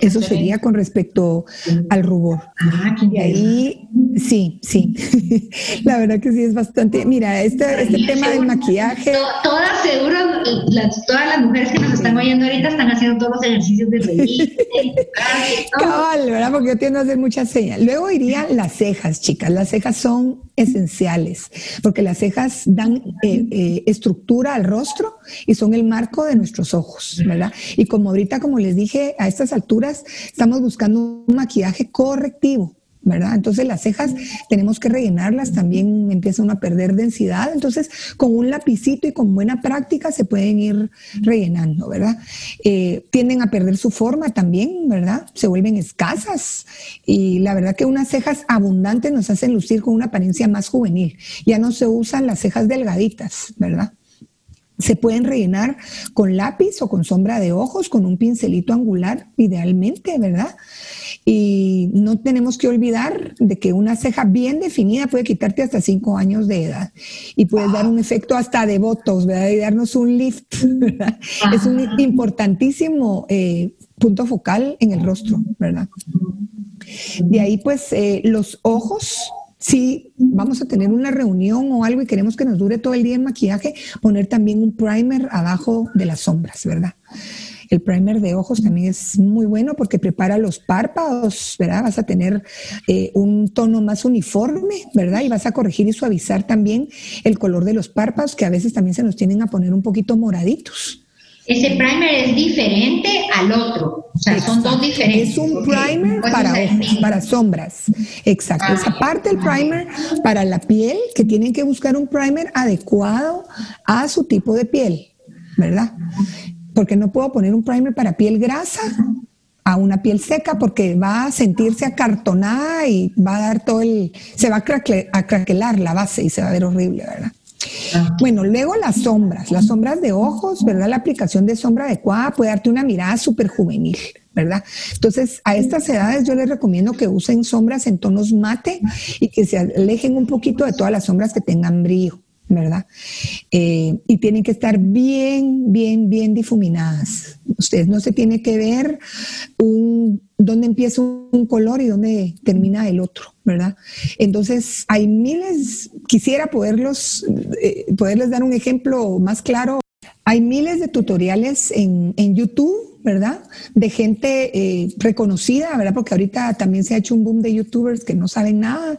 Eso sería con respecto al rubor. Ah, y ahí, sí, sí. [laughs] La verdad que sí es bastante. Mira, este, este tema del maquillaje. Todas, seguro, todas las mujeres que nos están oyendo ahorita están haciendo todos los ejercicios de [laughs] reír. Cabal, ¿verdad? Porque yo tiendo a hacer muchas señas. Luego irían las cejas, chicas. Las cejas son esenciales, porque las cejas dan eh, eh, estructura al rostro y son el marco de nuestros ojos, ¿verdad? Y como ahorita, como les dije, a estas alturas estamos buscando un maquillaje correctivo, ¿verdad? Entonces las cejas tenemos que rellenarlas, también empiezan a perder densidad, entonces con un lapicito y con buena práctica se pueden ir rellenando, ¿verdad? Eh, tienden a perder su forma también, ¿verdad? Se vuelven escasas y la verdad que unas cejas abundantes nos hacen lucir con una apariencia más juvenil, ya no se usan las cejas delgaditas, ¿verdad? Se pueden rellenar con lápiz o con sombra de ojos, con un pincelito angular, idealmente, ¿verdad? Y no tenemos que olvidar de que una ceja bien definida puede quitarte hasta cinco años de edad y puedes dar un efecto hasta de votos, ¿verdad? Y darnos un lift, [laughs] Es un importantísimo eh, punto focal en el rostro, ¿verdad? De ahí, pues, eh, los ojos si vamos a tener una reunión o algo y queremos que nos dure todo el día el maquillaje, poner también un primer abajo de las sombras, ¿verdad? El primer de ojos también es muy bueno porque prepara los párpados, ¿verdad? Vas a tener eh, un tono más uniforme, ¿verdad? Y vas a corregir y suavizar también el color de los párpados que a veces también se nos tienen a poner un poquito moraditos. Ese primer es diferente al otro. O sea, son dos diferentes. Es un primer para ojos, para sombras. Exacto. Ah. Esa parte del primer para la piel, que tienen que buscar un primer adecuado a su tipo de piel, ¿verdad? Porque no puedo poner un primer para piel grasa a una piel seca porque va a sentirse acartonada y va a dar todo el, se va a, craquelar la base y se va a ver horrible, ¿verdad? Bueno, luego las sombras, las sombras de ojos, ¿verdad? La aplicación de sombra adecuada puede darte una mirada súper juvenil, ¿verdad? Entonces, a estas edades yo les recomiendo que usen sombras en tonos mate y que se alejen un poquito de todas las sombras que tengan brillo. ¿verdad? Eh, y tienen que estar bien, bien, bien difuminadas. Ustedes no se tiene que ver un, dónde empieza un color y dónde termina el otro, ¿verdad? Entonces, hay miles, quisiera poderlos, eh, poderles dar un ejemplo más claro. Hay miles de tutoriales en, en YouTube ¿verdad? De gente eh, reconocida, ¿verdad? Porque ahorita también se ha hecho un boom de youtubers que no saben nada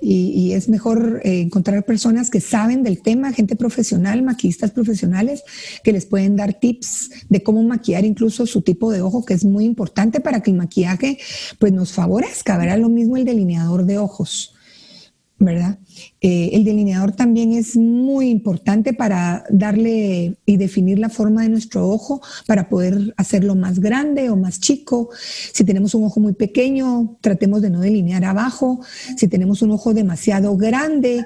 y, es mejor eh, encontrar personas que saben del tema, gente profesional, maquillistas profesionales, que les pueden dar tips de cómo maquillar incluso su tipo de ojo, que es muy importante para que el maquillaje pues nos favorezca, ¿verdad? Lo mismo el delineador de ojos. ¿Verdad? Eh, el delineador también es muy importante para darle y definir la forma de nuestro ojo, para poder hacerlo más grande o más chico. Si tenemos un ojo muy pequeño, tratemos de no delinear abajo. Si tenemos un ojo demasiado grande,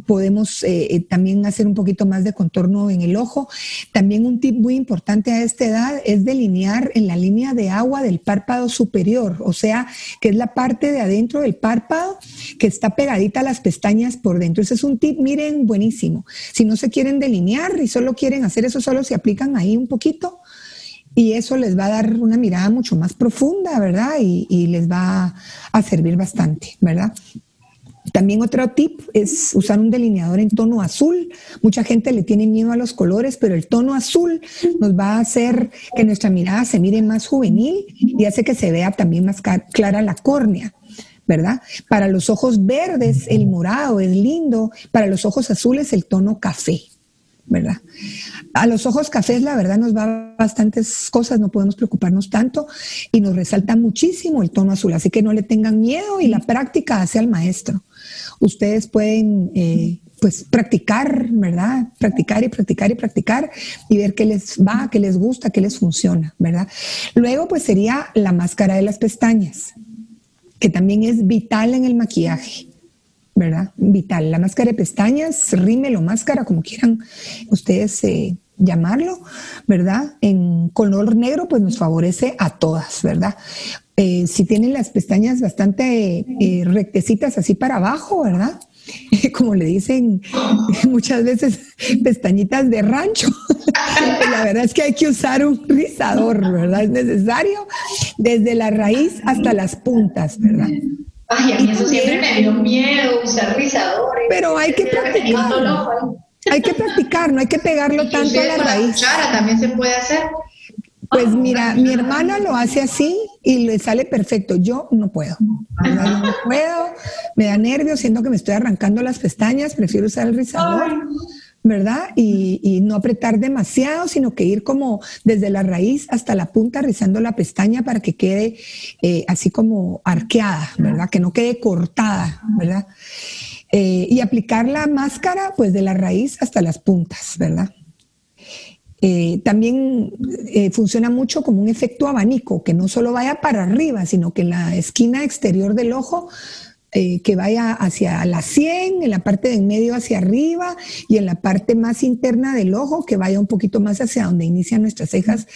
podemos eh, eh, también hacer un poquito más de contorno en el ojo. También un tip muy importante a esta edad es delinear en la línea de agua del párpado superior, o sea, que es la parte de adentro del párpado que está pegadita a las pestañas por dentro. Ese es un tip, miren, buenísimo. Si no se quieren delinear y solo quieren hacer eso, solo se aplican ahí un poquito y eso les va a dar una mirada mucho más profunda, ¿verdad? Y, y les va a servir bastante, ¿verdad? También otro tip es usar un delineador en tono azul. Mucha gente le tiene miedo a los colores, pero el tono azul nos va a hacer que nuestra mirada se mire más juvenil y hace que se vea también más clara la córnea. ¿verdad? Para los ojos verdes el morado es lindo, para los ojos azules el tono café, ¿verdad? A los ojos cafés, la verdad, nos va bastantes cosas, no podemos preocuparnos tanto y nos resalta muchísimo el tono azul, así que no le tengan miedo y la práctica hace al maestro ustedes pueden eh, pues practicar, ¿verdad? Practicar y practicar y practicar y ver qué les va, qué les gusta, qué les funciona, ¿verdad? Luego pues sería la máscara de las pestañas, que también es vital en el maquillaje. ¿Verdad? Vital. La máscara de pestañas, rímelo, máscara, como quieran ustedes eh, llamarlo, ¿verdad? En color negro, pues nos favorece a todas, ¿verdad? Eh, si tienen las pestañas bastante eh, rectecitas así para abajo, ¿verdad? [laughs] Como le dicen [laughs] muchas veces, pestañitas de rancho. [laughs] la verdad es que hay que usar un rizador, ¿verdad? Es necesario desde la raíz hasta las puntas, ¿verdad? Ay, a mí eso siempre me dio miedo usar rizadores. Pero hay que practicar. Hay que practicar, no hay que pegarlo tanto a la raíz. Cara también se puede hacer. Pues mira, mi hermana lo hace así y le sale perfecto. Yo no puedo. no puedo, me da nervios, siento que me estoy arrancando las pestañas, prefiero usar el rizador, ¿verdad? Y, no apretar demasiado, sino que ir como desde la raíz hasta la punta rizando la pestaña para que quede eh, así como arqueada, ¿verdad? Que no quede cortada, ¿verdad? Eh, y aplicar la máscara pues de la raíz hasta las puntas, ¿verdad? Eh, también eh, funciona mucho como un efecto abanico, que no solo vaya para arriba, sino que la esquina exterior del ojo, eh, que vaya hacia la sien, en la parte de en medio hacia arriba y en la parte más interna del ojo, que vaya un poquito más hacia donde inician nuestras cejas,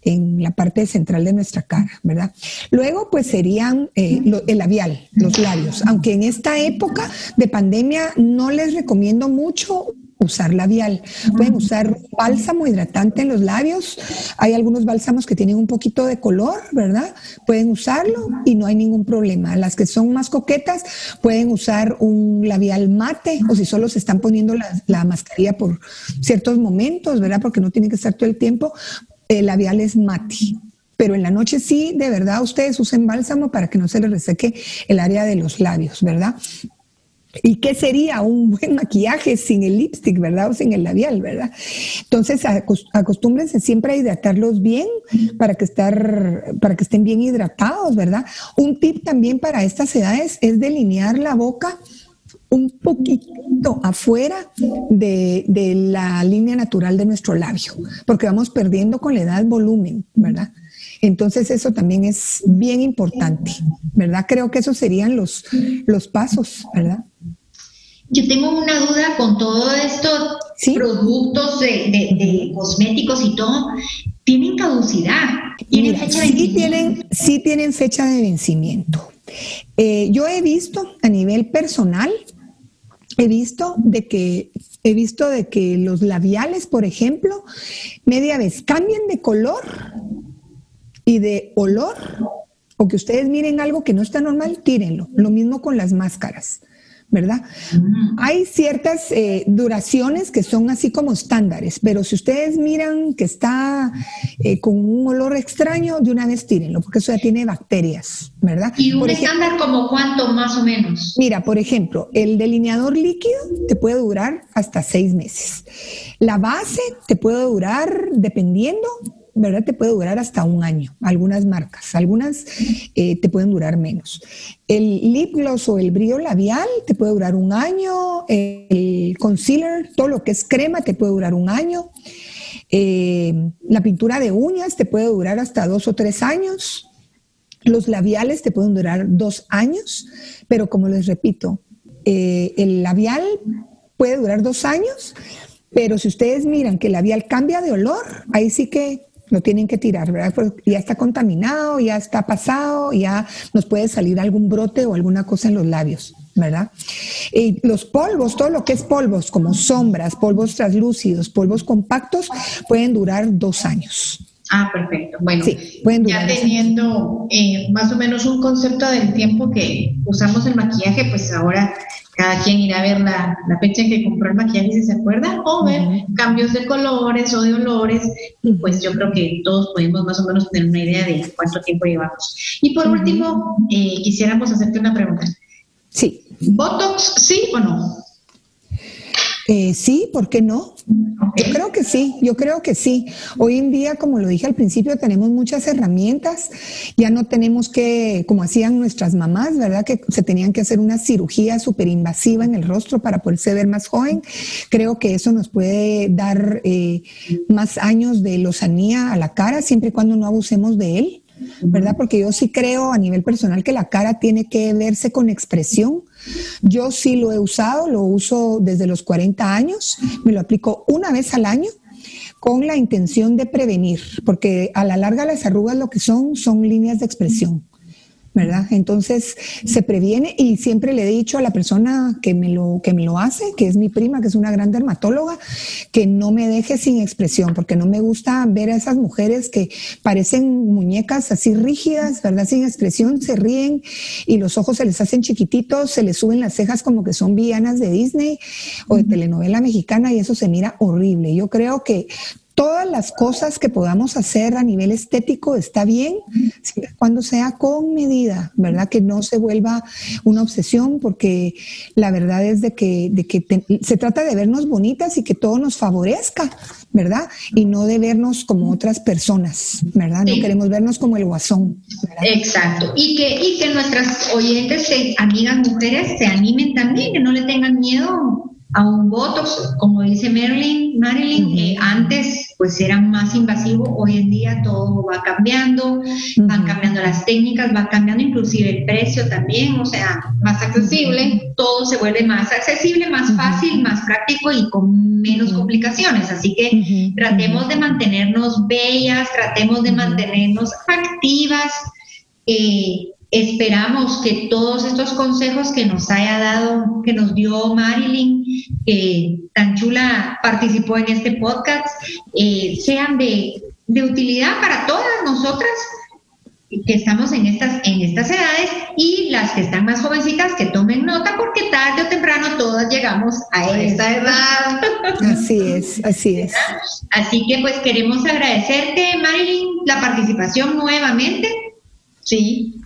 en la parte central de nuestra cara, ¿verdad? Luego, pues serían el labial, los labios, aunque en esta época de pandemia no les recomiendo mucho usar labial. Pueden usar bálsamo hidratante en los labios. Hay algunos bálsamos que tienen un poquito de color, ¿verdad? Pueden usarlo y no hay ningún problema. Las que son más coquetas pueden usar un labial mate o si solo se están poniendo la, mascarilla por ciertos momentos, ¿verdad? Porque no tienen que estar todo el tiempo. El labial es mate. Pero en la noche sí, de verdad, ustedes usen bálsamo para que no se les reseque el área de los labios, ¿verdad? ¿Y qué sería un buen maquillaje sin el lipstick, verdad? O sin el labial, ¿verdad? Entonces, acostúmbrense siempre a hidratarlos bien para que, estar, para que estén bien hidratados, ¿verdad? Un tip también para estas edades es delinear la boca un poquito afuera de, de, la línea natural de nuestro labio, porque vamos perdiendo con la edad volumen, ¿verdad? Entonces eso también es bien importante, ¿verdad? Creo que esos serían los, los pasos, ¿verdad? Yo tengo una duda con todos estos productos de, cosméticos y todo. ¿Tienen caducidad? ¿Tienen fecha de sí Tienen, sí tienen fecha de vencimiento. Eh, yo he visto a nivel personal, he visto de que he visto de que los labiales, por ejemplo, media vez cambian de color y de olor, o que ustedes miren algo que no está normal, tírenlo. Lo mismo con las máscaras. ¿verdad? Hay ciertas eh, duraciones que son así como estándares, pero si ustedes miran que está eh, con un olor extraño, de una vez tírenlo, porque eso ya tiene bacterias, ¿verdad? ¿Y un estándar como cuánto más o menos? Mira, por ejemplo, el delineador líquido te puede durar hasta seis meses. La base te puede durar, dependiendo, ¿verdad? Te puede durar hasta un año, algunas marcas, algunas eh, te pueden durar menos. El lip gloss o el brillo labial te puede durar un año, el concealer, todo lo que es crema te puede durar un año, eh, la pintura de uñas te puede durar hasta dos o tres años, los labiales te pueden durar dos años, pero como les repito, eh, el labial puede durar dos años, pero si ustedes miran que el labial cambia de olor, ahí sí que lo tienen que tirar, ¿verdad? Porque ya está contaminado, ya está pasado, ya nos puede salir algún brote o alguna cosa en los labios, ¿verdad? Y los polvos, todo lo que es polvos, como sombras, polvos translúcidos, polvos compactos, pueden durar dos años. Ah, perfecto. Bueno, ya teniendo eh, más o menos un concepto del tiempo que usamos el maquillaje, pues ahora cada quien irá a ver la, fecha en que compró el maquillaje si se acuerda, o ver cambios de colores o de olores, y pues yo creo que todos podemos más o menos tener una idea de cuánto tiempo llevamos. Y por último, eh, quisiéramos hacerte una pregunta. Sí. ¿Botox sí o no? Eh, sí, ¿por qué no? Yo creo que sí, yo creo que sí. Hoy en día, como lo dije al principio, tenemos muchas herramientas. Ya no tenemos que, como hacían nuestras mamás, ¿verdad? Que se tenían que hacer una cirugía súper invasiva en el rostro para poderse ver más joven. Creo que eso nos puede dar eh, más años de lozanía a la cara, siempre y cuando no abusemos de él. ¿verdad? Porque yo sí creo a nivel personal que la cara tiene que verse con expresión. Yo sí lo he usado, lo uso desde los 40 años, me lo aplico una vez al año con la intención de prevenir, porque a la larga las arrugas lo que son son líneas de expresión. ¿Verdad? Entonces se previene y siempre le he dicho a la persona que me lo, que me lo hace, que es mi prima, que es una gran dermatóloga, que no me deje sin expresión, porque no me gusta ver a esas mujeres que parecen muñecas así rígidas, ¿verdad? Sin expresión, se ríen y los ojos se les hacen chiquititos, se les suben las cejas como que son villanas de Disney o de telenovela mexicana y eso se mira horrible. Yo creo que todas las cosas que podamos hacer a nivel estético está bien, cuando sea con medida, ¿verdad? Que no se vuelva una obsesión, porque la verdad es de que, de que se trata de vernos bonitas y que todo nos favorezca, ¿verdad? Y no de vernos como otras personas, ¿verdad? No queremos vernos como el guasón. Exacto. Y que, y que nuestras oyentes, amigas mujeres, se animen también, que no le tengan miedo a un Botox, como dice Marilyn, Marilyn eh, antes pues era más invasivo, hoy en día todo va cambiando, van cambiando las técnicas, va cambiando inclusive el precio también, o sea, más accesible, todo se vuelve más accesible, más fácil, más práctico y con menos complicaciones, así que tratemos de mantenernos bellas, tratemos de mantenernos activas. Eh, Esperamos que todos estos consejos que nos haya dado, que nos dio Marilyn, que tan chula participó en este podcast, eh, sean de, utilidad para todas nosotras que estamos en estas, en estas edades y las que están más jovencitas que tomen nota porque tarde o temprano todas llegamos a esta edad. Así es, así es. Así que pues queremos agradecerte, Marilyn, la participación nuevamente. Sí,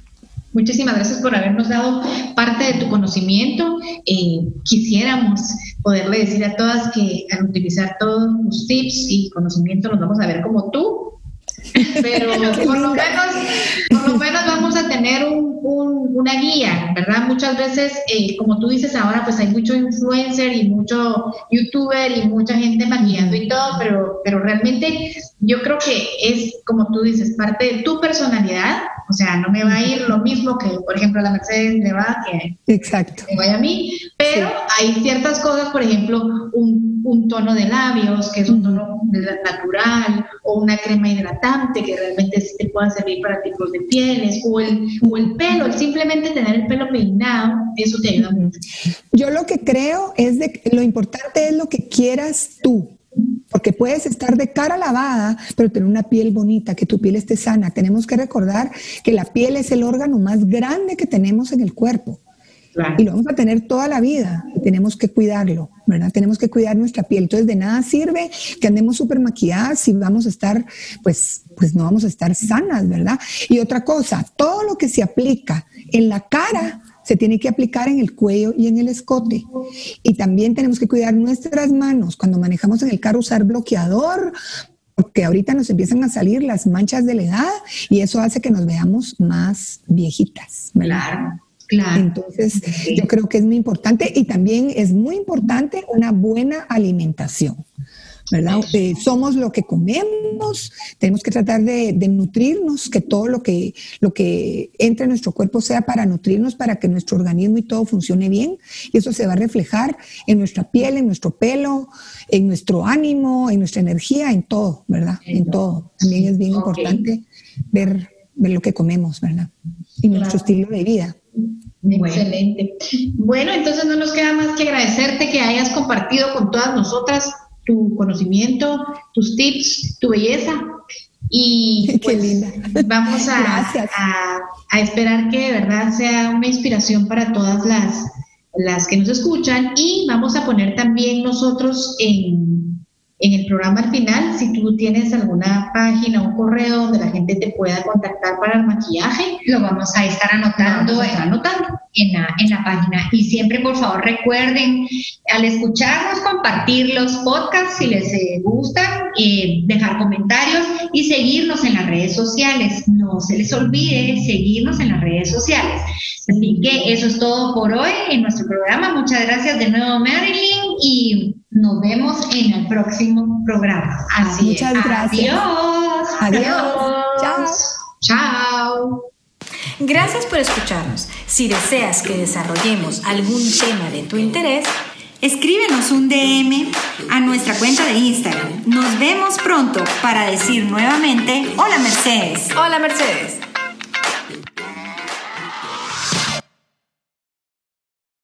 Muchísimas gracias por habernos dado parte de tu conocimiento. Eh, quisiéramos poderle decir a todas que al utilizar todos los tips y conocimiento nos vamos a ver como tú, pero [laughs] por lo menos, por lo menos vamos a tener un, una guía, ¿verdad? Muchas veces, eh, como tú dices ahora, pues hay mucho influencer y mucho youtuber y mucha gente maquillando y todo, pero, pero realmente yo creo que es, como tú dices, parte de tu personalidad, o sea, no me va a ir lo mismo que, por ejemplo, a la Mercedes le va que Exacto. me vaya a mí, pero hay ciertas cosas, por ejemplo, un, un tono de labios, que es un tono natural, o una crema hidratante que realmente sí te pueda servir para tipos de pieles, o el, o el pelo, el simplemente tener el pelo peinado, eso te ayuda mucho. Yo lo que creo es de lo importante es lo que quieras tú. Porque puedes estar de cara lavada, pero tener una piel bonita, que tu piel esté sana. Tenemos que recordar que la piel es el órgano más grande que tenemos en el cuerpo. Y lo vamos a tener toda la vida. tenemos que cuidarlo, ¿verdad? Tenemos que cuidar nuestra piel. Entonces, de nada sirve que andemos súper maquilladas si vamos a estar, pues, pues no vamos a estar sanas, ¿verdad? Y otra cosa, todo lo que se aplica en la cara se tiene que aplicar en el cuello y en el escote. Y también tenemos que cuidar nuestras manos. Cuando manejamos en el carro, usar bloqueador, porque ahorita nos empiezan a salir las manchas de la edad y eso hace que nos veamos más viejitas. ¿verdad? Entonces, yo creo que es muy importante y también es muy importante una buena alimentación. ¿Verdad? Eh, somos lo que comemos, tenemos que tratar de, nutrirnos, que todo lo que, lo que entre en nuestro cuerpo sea para nutrirnos, para que nuestro organismo y todo funcione bien. Y eso se va a reflejar en nuestra piel, en nuestro pelo, en nuestro ánimo, en nuestra energía, en todo, ¿verdad? En todo. También es bien importante ver, ver lo que comemos, ¿verdad? Y nuestro estilo de vida. Excelente. Bueno, entonces no nos queda más que agradecerte que hayas compartido con todas nosotras tu conocimiento, tus tips, tu belleza. Y [laughs] pues, vamos a, a, esperar que de verdad sea una inspiración para todas las, las que nos escuchan. Y vamos a poner también nosotros en en el programa al final, si tú tienes alguna página, un correo donde la gente te pueda contactar para el maquillaje, lo vamos a estar anotando, anotando. En, la, en la página. Y siempre, por favor, recuerden al escucharnos, compartir los podcasts si les eh, gustan, eh, dejar comentarios y seguirnos en las redes sociales. No se les olvide seguirnos en las redes sociales. Así que eso es todo por hoy en nuestro programa. Muchas gracias de nuevo, Marilyn, y nos vemos en el próximo programa. Así Muchas gracias. Adiós. Adiós. Chao. Chao. Gracias por escucharnos. Si deseas que desarrollemos algún tema de tu interés, escríbenos un DM a nuestra cuenta de Instagram. Nos vemos pronto para decir nuevamente, hola Mercedes. Hola Mercedes.